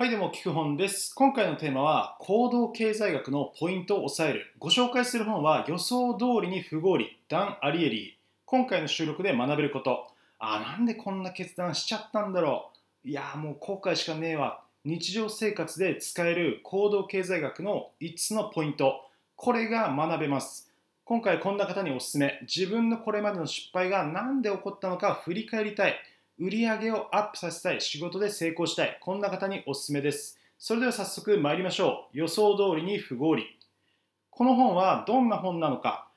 はい、でも聞く本です。今回のテーマは行動経済学のポイントを抑える。ご紹介する本は予想通りに不合理、ダン・アリエリー。今回の収録で学べること。あ、なんでこんな決断しちゃったんだろう。いや、もう後悔しかねえわ。日常生活で使える行動経済学の5つのポイント。これが学べます。今回こんな方におすすめ。自分のこれまでの失敗が何で起こったのか振り返りたい。売り上げをアップさせたい、仕事で成功したい、こんな方におすすめです。それでは早速参りましょう。予想通りに不合理。この本はどんな本なのか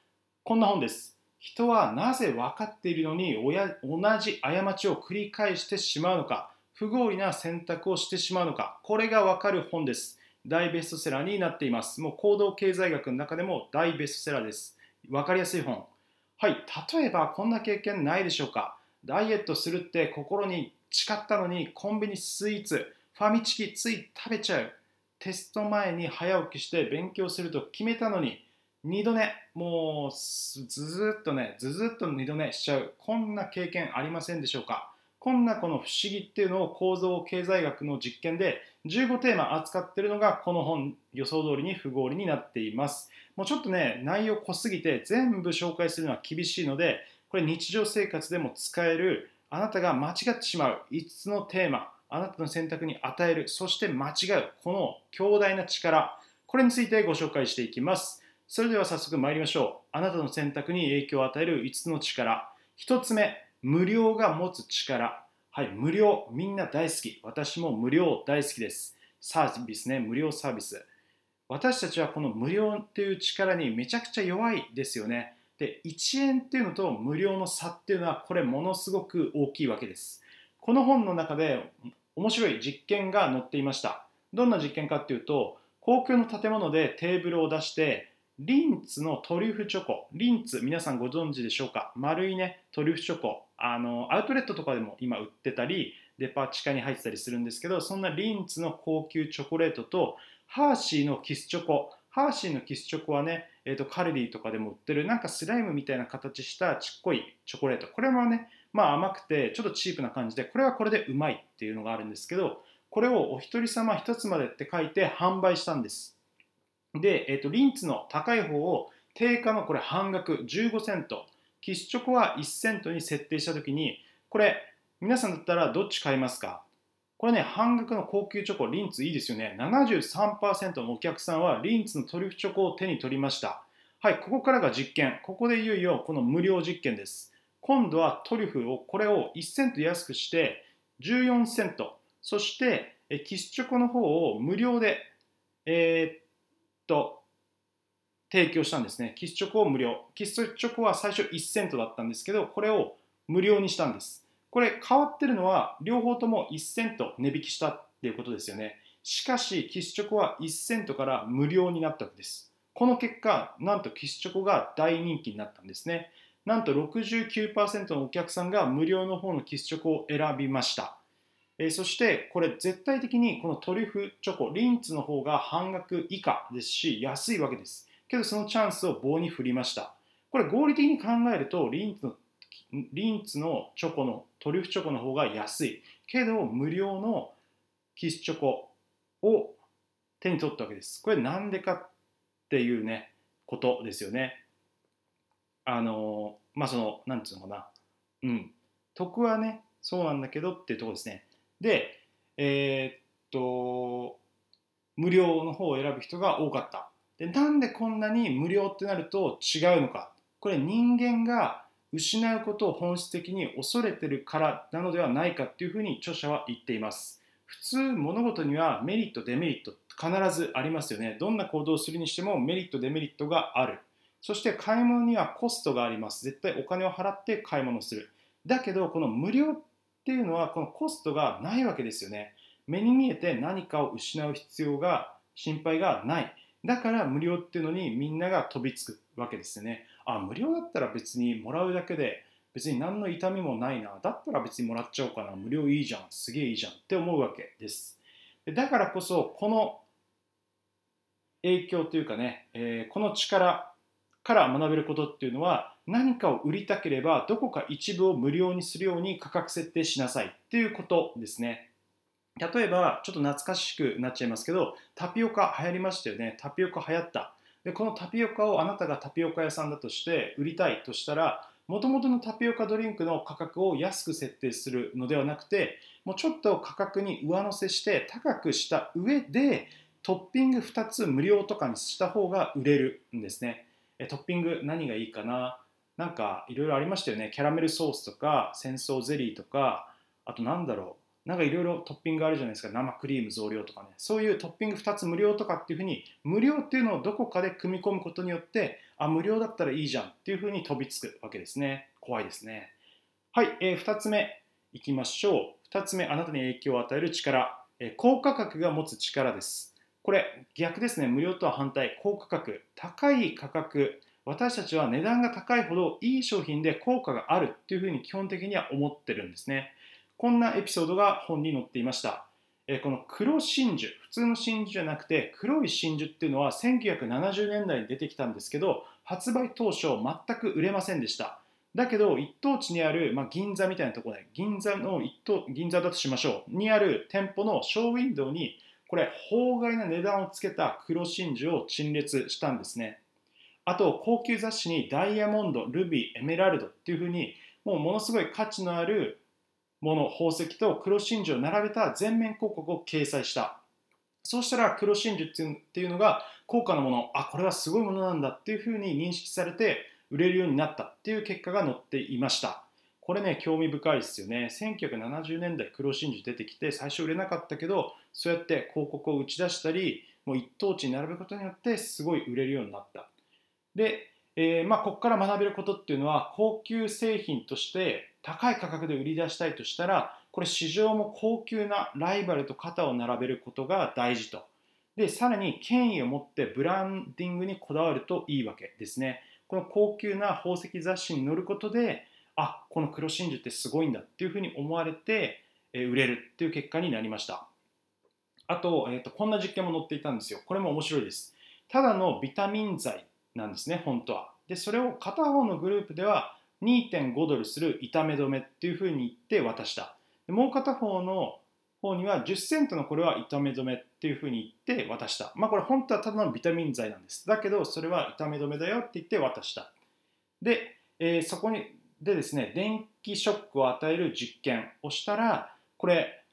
こんな本です。人はなぜ分かっているのに同じ過ちを繰り返してしまうのか不合理な選択をしてしまうのかこれが分かる本です。大ベストセラーになっています。もう行動経済学の中でも大ベストセラーです。分かりやすい本。はい、例えばこんな経験ないでしょうかダイエットするって心に誓ったのにコンビニスイーツファミチキつい食べちゃう。テスト前に早起きして勉強すると決めたのに二度寝。もうずずっとねずずっと二度寝しちゃう。こんな経験ありませんでしょうか。こんなこの不思議っていうのを構造経済学の実験で15テーマ扱ってるのがこの本予想通りに不合理になっています。もうちょっとね内容濃すぎて全部紹介するのは厳しいのでこれ日常生活でも使えるあなたが間違ってしまう5つのテーマあなたの選択に与えるそして間違うこの強大な力これについてご紹介していきます。それでは早速参りましょう。あなたの選択に影響を与える5つの力。1つ目無料が持つ力。はい無料みんな大好き。私も無料大好きです。サービスね無料サービス。私たちはこの無料っていう力にめちゃくちゃ弱いですよね。で1円っていうのと無料の差っていうのはこれものすごく大きいわけです。この本の中で面白い実験が載っていました。どんな実験かっていうと公共の建物でテーブルを出してリンツのトリュフチョコ。リンツ皆さんご存知でしょうか？丸いねトリュフチョコ。あのアウトレットとかでも今売ってたりデパ地下に入ってたりするんですけどそんなリンツの高級チョコレートとハーシーのキスチョコ。ハーシーのキスチョコはね、えーと、カルディとかでも売ってるなんかスライムみたいな形したちっこいチョコレート。これもねまあ甘くてちょっとチープな感じでこれはこれでうまいっていうのがあるんですけどこれをお一人様一つまでって書いて販売したんです。で、えーと、リンツの高い方を定価のこれ半額15セント。キスチョコは1セントに設定した時にこれ皆さんだったらどっち買いますか？これね、半額の高級チョコ、リンツいいですよね。73%のお客さんはリンツのトリュフチョコを手に取りました。はい、ここからが実験。ここでいよいよこの無料実験です。今度はトリュフを、これを1セント安くして14セント。そして、キスチョコの方を無料で、えー、っと、提供したんですね。キスチョコを無料。キスチョコは最初1セントだったんですけど、これを無料にしたんです。これ変わってるのは両方とも1セント値引きしたっていうことですよね。しかしキスチョコは1セントから無料になったわけです。この結果、なんとキスチョコが大人気になったんですね。なんと69%のお客さんが無料の方のキスチョコを選びました。え、そしてこれ絶対的にこのトリュフチョコ、リンツの方が半額以下ですし安いわけです。けどそのチャンスを棒に振りました。これ合理的に考えるとリンツのリンツのチョコのトリュフチョコの方が安い。けど無料のキスチョコを手に取ったわけです。これなんでかっていうねことですよね。あのまあそのなんていうのかな。うん。得はねそうなんだけどっていうとこですね。でえー、っと無料の方を選ぶ人が多かった。でなんでこんなに無料ってなると違うのか。これ人間が失うことを本質的に恐れてるからなのではないかっていうふうに著者は言っています。普通物事にはメリットデメリット必ずありますよね。どんな行動をするにしてもメリットデメリットがある。そして買い物にはコストがあります。絶対お金を払って買い物する。だけどこの無料っていうのはこのコストがないわけですよね。目に見えて何かを失う必要が心配がない。だから無料っていうのにみんなが飛びつくわけですよね。あ無料だったら別にもらうだけで別に何の痛みもないな。だったら別にもらっちゃおうかな。無料いいじゃん。すげえいいじゃんって思うわけです。だからこそこの影響というかね、えー、この力から学べることっていうのは何かを売りたければどこか一部を無料にするように価格設定しなさいっていうことですね。例えばちょっと懐かしくなっちゃいますけどタピオカ流行りましたよね。タピオカ流行った。でこのタピオカをあなたがタピオカ屋さんだとして売りたいとしたらもともとのタピオカドリンクの価格を安く設定するのではなくてもうちょっと価格に上乗せして高くした上でトッピング2つ無料とかにした方が売れるんですね。えトッピング何がいいかな？なんかいろいろありましたよね。キャラメルソースとか戦争ゼリーとかあとなんだろう。なんかいろいろトッピングあるじゃないですか。生クリーム増量とかね。そういうトッピング2つ無料とかっていうふうに無料っていうのをどこかで組み込むことによってあ無料だったらいいじゃんっていうふうに飛びつくわけですね。怖いですね。はい、えー、2つ目。いきましょう。2つ目。あなたに影響を与える力、えー、高価格が持つ力です。これ逆ですね。無料とは反対。高価格。高い価格。私たちは値段が高いほどいい商品で効果があるっていうふうに基本的には思ってるんですね。こんなエピソードが本に載っていました。えこの黒真珠、普通の真珠じゃなくて黒い真珠っていうのは1970年代に出てきたんですけど、発売当初全く売れませんでした。だけど一等地にある、まあ、銀座みたいなところで、銀座の一等、銀座だとしましょう、にある店舗のショーウィンドウにこれ、法外な値段をつけた黒真珠を陳列したんですね。あと、高級雑誌にダイヤモンド、ルビー、エメラルドっていうふうに、もうものすごい価値のあるもの宝石と黒真珠を並べた全面広告を掲載した。そうしたら黒真珠っていうのが高価なもの。あこれはすごいものなんだっていうふうに認識されて売れるようになったっていう結果が載っていました。これね興味深いですよね。1970年代黒真珠出てきて最初売れなかったけどそうやって広告を打ち出したりもう一等地に並ぶことによってすごい売れるようになった。でえー、まあ、ここから学べることっていうのは高級製品として高い価格で売り出したいとしたらこれ市場も高級なライバルと肩を並べることが大事と。でさらに権威を持ってブランディングにこだわるといいわけですね。この高級な宝石雑誌に載ることであこの黒真珠ってすごいんだっていうふうに思われて、え、売れるっていう結果になりました。あと,、えー、とこんな実験も載っていたんですよ。これも面白いです。ただのビタミン剤なんですね、本当は。で、それを片方のグループでは2.5ドルする痛め止めっていうふうに言って渡した。でもう片方の方には10セントのこれは痛め止めっていうふうに言って渡した。まあこれ本当はただのビタミン剤なんです。だけどそれは痛め止めだよって言って渡した。で、えー、そこにでですね、電気ショックを与える実験をしたら、これ、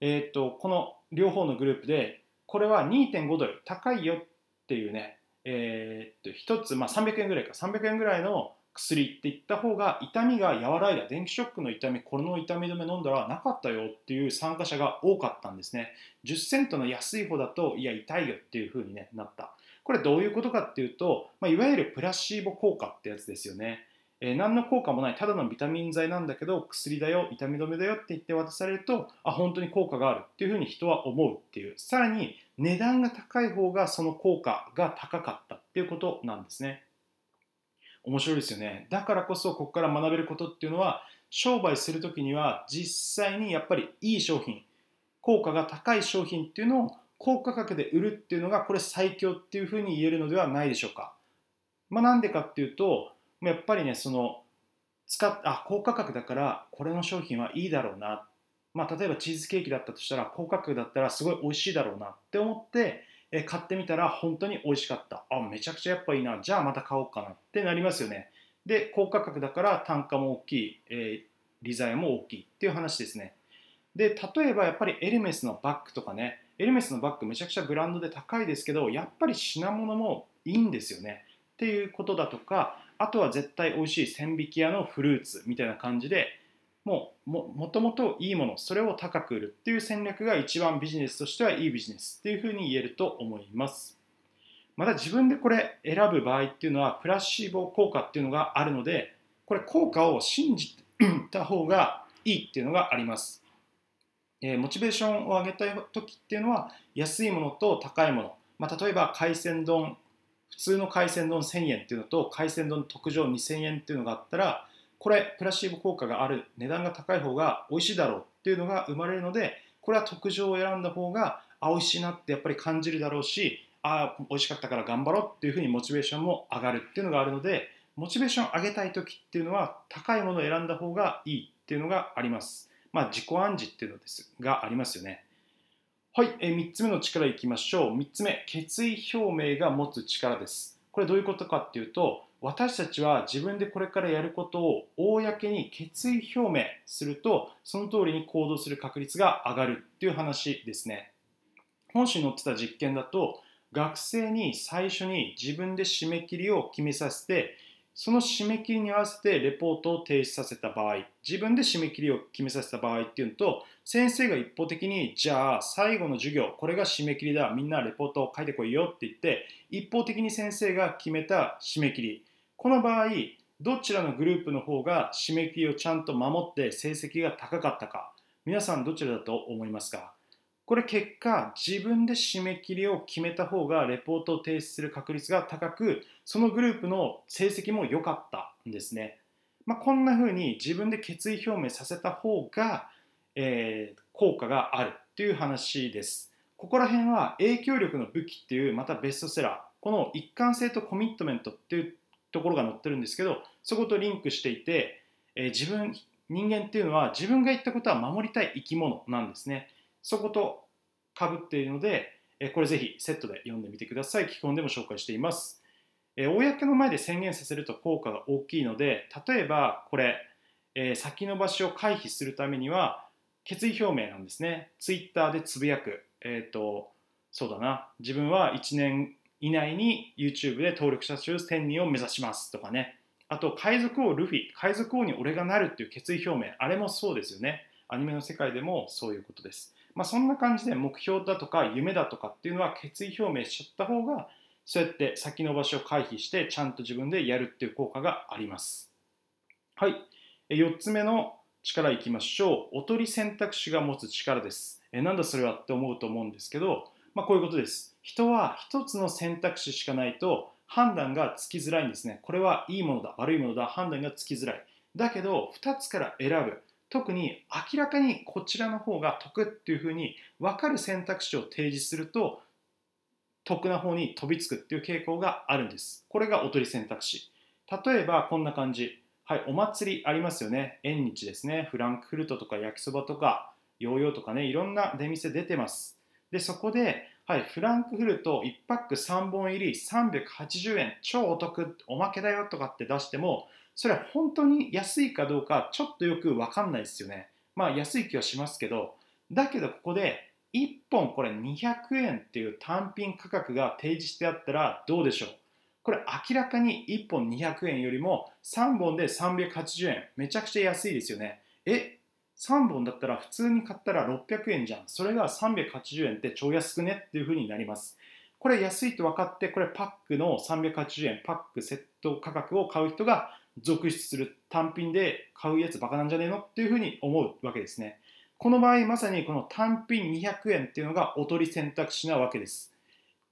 えー、とこの両方のグループで、これは2.5ドル高いよっていうね、えー、っと1つ、まあ、300円ぐらいか。300円ぐらいの薬っていった方が痛みが和らいだ電気ショックの痛みこの痛み止め飲んだらなかったよっていう参加者が多かったんですね。10セントの安い方だといや痛いよっていう風に、なった。これどういうことかっていうと、まあ、いわゆるプラシーボ効果ってやつですよね。えー、何の効果もない。ただのビタミン剤なんだけど薬だよ痛み止めだよって言って渡されるとあ本当に効果があるっていうふうに人は思うっていう。さらに値段が高い方がその効果が高かったっていうことなんですね面白いですよねだからこそここから学べることっていうのは商売する時には実際にやっぱりいい商品効果が高い商品っていうのを高価格で売るっていうのがこれ最強っていうふうに言えるのではないでしょうか。まあ、なんでかっていうとやっぱりねその使っあ高価格だからこれの商品はいいだろうな、まあ、例えばチーズケーキだったとしたら高価格だったらすごい美味しいだろうなって思ってえ買ってみたら本当に美味しかった。あめちゃくちゃやっぱいいな。じゃあまた買おうかなってなりますよね。で高価格だから単価も大きい、えー、利材も大きいっていう話ですね。で例えばやっぱりエルメスのバッグとかね。エルメスのバッグめちゃくちゃブランドで高いですけどやっぱり品物もいいんですよね。っていうことだとかあとは絶対美味しい千匹屋のフルーツみたいな感じでもうもともといいものそれを高く売るっていう戦略が一番ビジネスとしてはいいビジネスっていうふうに言えると思います。また自分でこれ選ぶ場合っていうのはプラシーボ効果っていうのがあるのでこれ効果を信じた方がいいっていうのがあります。えモチベーションを上げたい時っていうのは安いものと高いもの、まあ、例えば海鮮丼普通の海鮮丼1000円っていうのと海鮮丼特上2000円っていうのがあったらこれプラシーボ効果がある値段が高い方が美味しいだろうっていうのが生まれるのでこれは特上を選んだ方があ美味しいなってやっぱり感じるだろうしあ美味しかったから頑張ろうっていうふうにモチベーションも上がるっていうのがあるのでモチベーション上げたい時っていうのは高いものを選んだ方がいいっていうのがありますまあ自己暗示っていうのですがありますよねはい、え、3つ目の力いきましょう。3つ目、決意表明が持つ力です。これどういうことかっていうと、私たちは自分でこれからやることを公に決意表明すると、その通りに行動する確率が上がるっていう話ですね。本誌に載ってた実験だと、学生に最初に自分で締め切りを決めさせて、その締め切りに合わせてレポートを提出させた場合、自分で締め切りを決めさせた場合っていうのと、先生が一方的に、じゃあ最後の授業、これが締め切りだ、みんなレポートを書いてこいよって言って、一方的に先生が決めた締め切り。この場合、どちらのグループの方が締め切りをちゃんと守って成績が高かったか、皆さんどちらだと思いますか？これ結果自分で締め切りを決めた方がレポートを提出する確率が高くそのグループの成績も良かったんですね、まあ、こんな風に自分で決意表明させた方が、えー、効果があるという話です。ここら辺は影響力の武器っていうまたベストセラー。この一貫性とコミットメントっていうところが載ってるんですけどそことリンクしていて、えー、自分人間っていうのは自分が言ったことは守りたい生き物なんですねそことかぶっているので、えこれぜひセットで読んでみてください。基本でも紹介しています。え公の前で宣言させると効果が大きいので、例えばこれ、え先延ばしを回避するためには、決意表明なんですね。ツイッターでつぶやく。えっ、と、そうだな。自分は1年以内に YouTube で登録者数1000人を目指しますとかね。あと、海賊王ルフィ、海賊王に俺がなるっていう決意表明。あれもそうですよね。アニメの世界でもそういうことです。まあ、そんな感じで目標だとか夢だとかっていうのは決意表明しちゃった方がそうやって先延ばしを回避してちゃんと自分でやるっていう効果があります。はい。4つ目の力いきましょう。おとり選択肢が持つ力です。えなんだそれはって思うと思うんですけど、まあ、こういうことです。人は1つの選択肢しかないと判断がつきづらいんですね。これはいいものだ、悪いものだ、判断がつきづらい。だけど、2つから選ぶ。特に明らかにこちらの方が得っていうふうに分かる選択肢を提示すると得な方に飛びつくっていう傾向があるんです。これがおとり選択肢。例えばこんな感じ。はい、お祭りありますよね。縁日ですね。フランクフルトとか焼きそばとかヨーヨーとかね、いろんな出店出てます。で、そこで、はい、フランクフルト1パック3本入り380円、超お得、おまけだよとかって出しても、それは本当に安いかどうかちょっとよく分かんないですよね。まあ安い気はしますけど、だけどここで1本これ200円っていう単品価格が提示してあったらどうでしょう？これ明らかに1本200円よりも3本で380円。めちゃくちゃ安いですよね。え ?3 本だったら普通に買ったら600円じゃん。それが380円って超安くねっていう風になります。これ安いと分かって、これパックの380円、パックセット価格を買う人が続出する単品で買うやつバカなんじゃねえのっていうふうに思うわけですね。この場合まさにこの単品200円っていうのがおとり選択肢なわけです。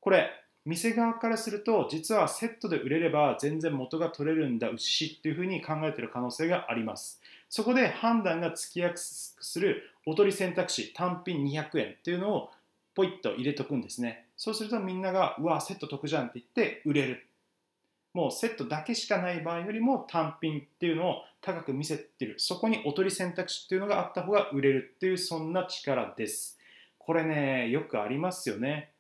これ店側からすると実はセットで売れれば全然元が取れるんだ牛っていうふうに考えてる可能性があります。そこで判断がつきやすくするおとり選択肢単品200円っていうのをポイッと入れとくんですね。そうするとみんながうわセット得じゃんって言って売れる。もうセットだけしかない場合よりも単品っていうのを高く見せてる。そこにおとり選択肢っていうのがあった方が売れるっていうそんな力です。これねよくありますよね。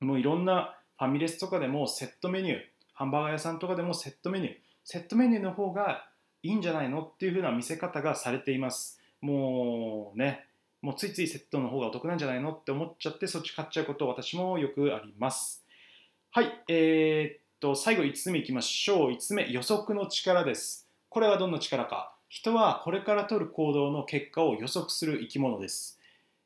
もういろんなファミレスとかでもセットメニューハンバーガー屋さんとかでもセットメニュー。セットメニューの方がいいんじゃないのっていう風な見せ方がされています。もうねもうついついセットの方がお得なんじゃないのって思っちゃってそっち買っちゃうこと私もよくあります。はいえー、と最後5つ目いきましょう。5つ目予測の力です。これはどんな力か。人はこれから取る行動の結果を予測する生き物です、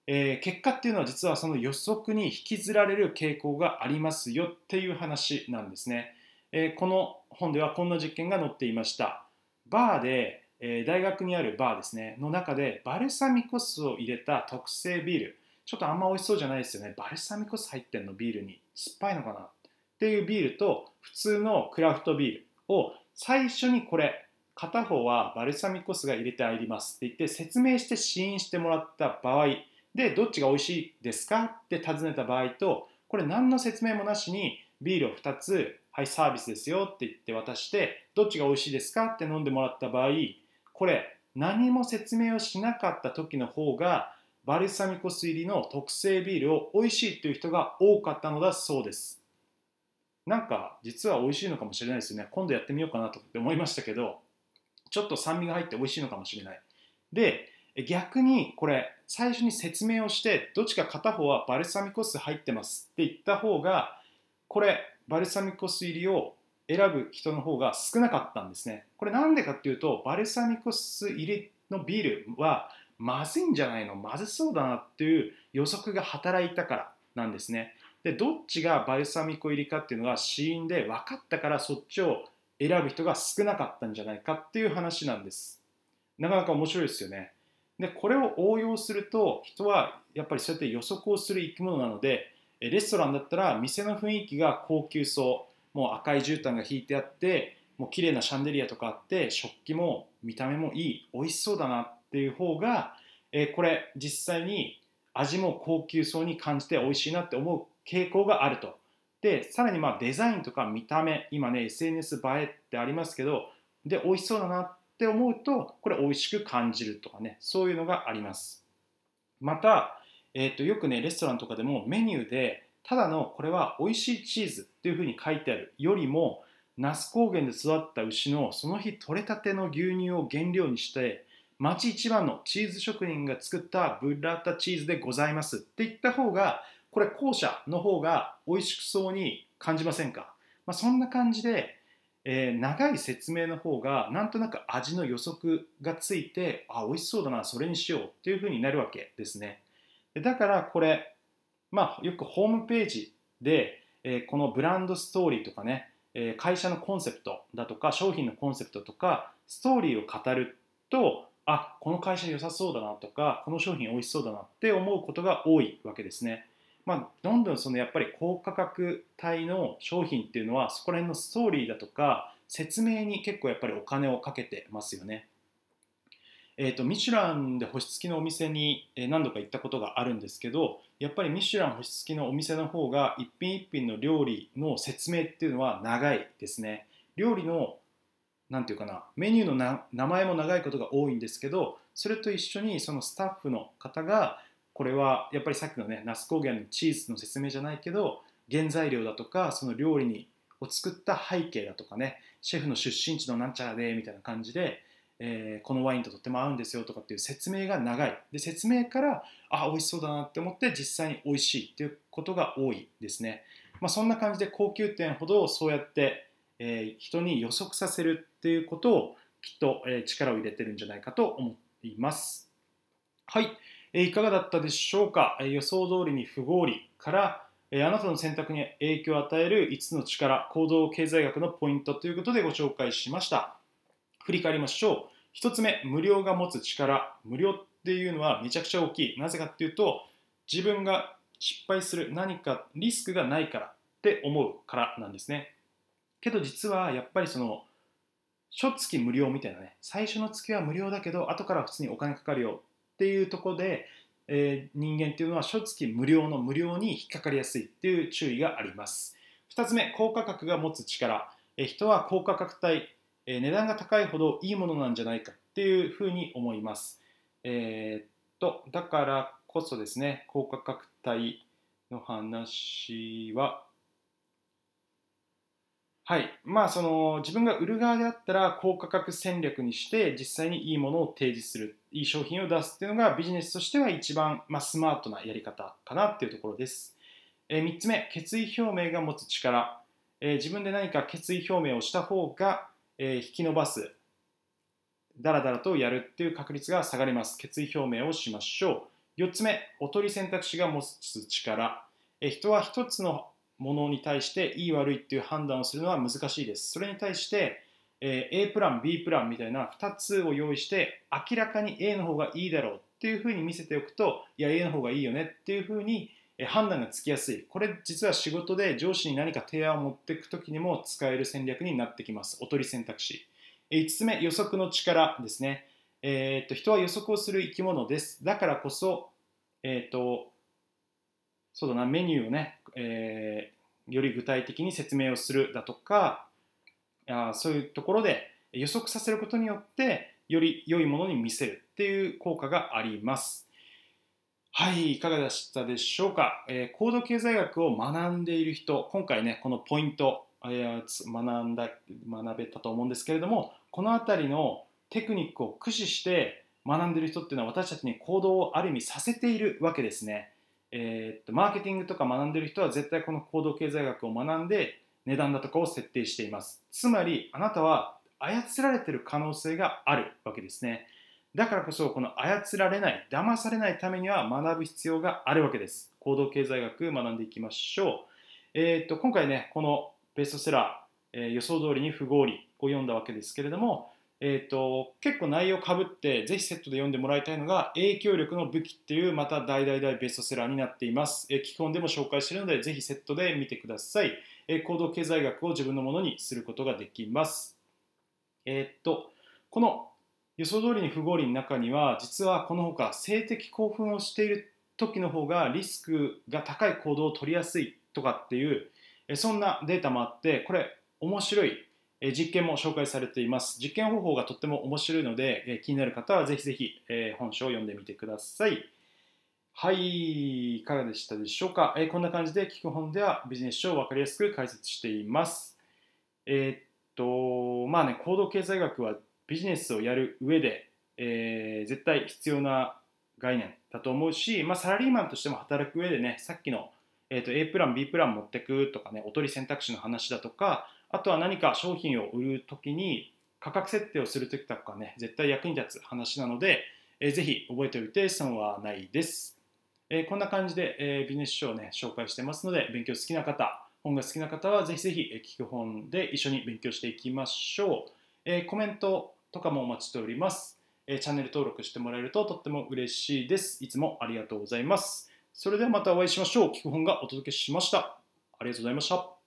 えー、結果っていうのは実はその予測に引きずられる傾向がありますよっていう話なんですね、えー、この本ではこんな実験が載っていました。バーで、えー、大学にあるバーですねの中でバルサミコ酢を入れた特製ビール。ちょっとあんま美味しそうじゃないですよね。バルサミコ酢入ってんのビールに酸っぱいのかな。っていうビールと普通のクラフトビールを最初にこれ片方はバルサミコ酢が入れてあります。って言って説明して試飲してもらった場合でどっちが美味しいですかって尋ねた場合とこれ何の説明もなしにビールを2つはいサービスですよって言って渡してどっちが美味しいですかって飲んでもらった場合これ何も説明をしなかった時の方がバルサミコ酢入りの特製ビールを美味しいという人が多かったのだそうです。なんか実は美味しいのかもしれないですよね。今度やってみようかなと思いましたけどちょっと酸味が入って美味しいのかもしれない。で逆にこれ最初に説明をしてどっちか片方はバルサミコ酢入ってますって言った方がこれバルサミコ酢入りを選ぶ人の方が少なかったんですね。これなんでかっていうとバルサミコ酢入りのビールはまずいんじゃないの？まずそうだなっていう予測が働いたからなんですね。でどっちがバルサミコ入りかっていうのが死因で分かったからそっちを選ぶ人が少なかったんじゃないかっていう話なんです。なかなか面白いですよね。でこれを応用すると人はやっぱりそうやって予測をする生き物なのでレストランだったら店の雰囲気が高級そう。もう赤い絨毯が引いてあってもう綺麗なシャンデリアとかあって食器も見た目もいい。美味しそうだなっていう方が、えこれ実際に味も高級そうに感じて美味しいなって思う傾向があると。でさらにまあデザインとか見た目今ね SNS 映えってありますけどで美味しそうだなって思うとこれ美味しく感じるとかねそういうのがあります。また、えーと、よくねレストランとかでもメニューでただのこれは美味しいチーズっていうふうに書いてあるよりも那須高原で育った牛のその日取れたての牛乳を原料にして町一番のチーズ職人が作ったブッラータチーズでございますって言った方がこれ後者の方が美味しくそうに感じませんか、まあ、そんな感じでえー、長い説明の方がなんとなく味の予測がついてあ美味しそうだなそれにしようっていう風になるわけですね。だからこれまあよくホームページで、え、このブランドストーリーとかね、え、会社のコンセプトだとか商品のコンセプトとかストーリーを語るとあこの会社良さそうだなとかこの商品美味しそうだなって思うことが多いわけですねまあ、どんどんそのやっぱり高価格帯の商品っていうのはそこら辺のストーリーだとか説明に結構やっぱりお金をかけてますよね。えーと、ミシュランで星付きのお店に何度か行ったことがあるんですけどやっぱりミシュラン星付きのお店の方が一品一品の料理の説明っていうのは長いですね。料理の何て言うかなメニューの名前も長いことが多いんですけどそれと一緒にそのスタッフの方がこれはやっぱりさっきのね那須高原のチーズの説明じゃないけど原材料だとかその料理にを作った背景だとかねシェフの出身地のなんちゃらでみたいな感じで、えー、このワインととっても合うんですよとかっていう説明が長い。で説明からあ美味しそうだなって思って実際に美味しいっていうことが多いですね、まあ、そんな感じで高級店ほどそうやって、えー、人に予測させるっていうことをきっと、えー、力を入れてるんじゃないかと思っています。はい。えいかがだったでしょうか、え予想通りに不合理から、えあなたの選択に影響を与える5つの力行動経済学のポイントということでご紹介しました。振り返りましょう。1つ目無料が持つ力。無料っていうのはめちゃくちゃ大きい。なぜかっていうと自分が失敗する何かリスクがないからって思うからなんですね。けど実はやっぱりその初月無料みたいなね。最初の月は無料だけど後から普通にお金かかるよっていうところで、えー、人間っていうのは初月無料の無料に引っかかりやすいっていう注意があります。2つ目高価格が持つ力、人は高価格帯、え、値段が高いほどいいものなんじゃないかっていうふうに思いますえー、っとだからこそですね高価格帯の話ははい。まあ、その、自分が売る側であったら、高価格戦略にして、実際にいいものを提示する、いい商品を出すっていうのが、ビジネスとしては一番、まあ、スマートなやり方かなっていうところです。えー、3つ目、決意表明が持つ力。えー、自分で何か決意表明をした方が、え、引き伸ばす、だらだらとやるっていう確率が下がります。決意表明をしましょう。4つ目、おとり選択肢が持つ力。え人は1つのものに対していい悪いっていう判断をするのは難しいです。それに対して、え、A プラン B プランみたいな2つを用意して明らかに A の方がいいだろうっていうふうに見せておくといや A の方がいいよねっていうふうに判断がつきやすい。これ実は仕事で上司に何か提案を持っていく時にも使える戦略になってきます。おとり選択肢。5つ目予測の力ですね、えー、っと人は予測をする生き物です。だからこそ、えー、っとそうだな、メニューをね、えー、より具体的に説明をするだとか、あそういうところで予測させることによって、より良いものに見せるっていう効果があります。はい、いかがでしたでしょうか、えー高度経済学を学んでいる人、今回ね、このポイント、えーつ学んだ、学べたと思うんですけれども、このあたりのテクニックを駆使して学んでいる人っていうのは私たちに行動をある意味させているわけですね。えーっとマーケティングとか学んでいる人は絶対この行動経済学を学んで値段だとかを設定しています。つまりあなたは操られている可能性があるわけですね。だからこそこの操られない、騙されないためには学ぶ必要があるわけです。行動経済学学んでいきましょう。えーっと今回ね、このベストセラー、えー予想通りに不合理を読んだわけですけれども、えー、と結構内容かぶってぜひセットで読んでもらいたいのが影響力の武器っていうまた大大大ベストセラーになっています、えー基本でも紹介しているのでぜひセットで見てください、えー行動経済学を自分のものにすることができますえーっとこの予想通りに不合理の中には実はこのほか性的興奮をしている時の方がリスクが高い行動を取りやすいとかっていうそんなデータもあってこれ面白い実験も紹介されています。実験方法がとっても面白いので、気になる方はぜひぜひ、本書を読んでみてください。はい、いかがでしたでしょうか、こんな感じで聞く本ではビジネス書を分かりやすく解説しています。えーっと、まあね、行動経済学はビジネスをやる上で、えー絶対必要な概念だと思うし、まあ、サラリーマンとしても働く上でね、さっきの、えーと A プラン、B プラン持ってくとかね、おとり選択肢の話だとか、あとは何か商品を売るときに価格設定をするときとかね、絶対役に立つ話なので、えーぜひ覚えておいて損はないです。えーこんな感じで、えービジネス書をね、紹介してますので、勉強好きな方、本が好きな方はぜひぜひ、聞く本で一緒に勉強していきましょう。えーコメントとかもお待ちしております。えチャンネル登録してもらえるととっても嬉しいです。いつもありがとうございます。それではまたお会いしましょう。聞く本がお届けしました。ありがとうございました。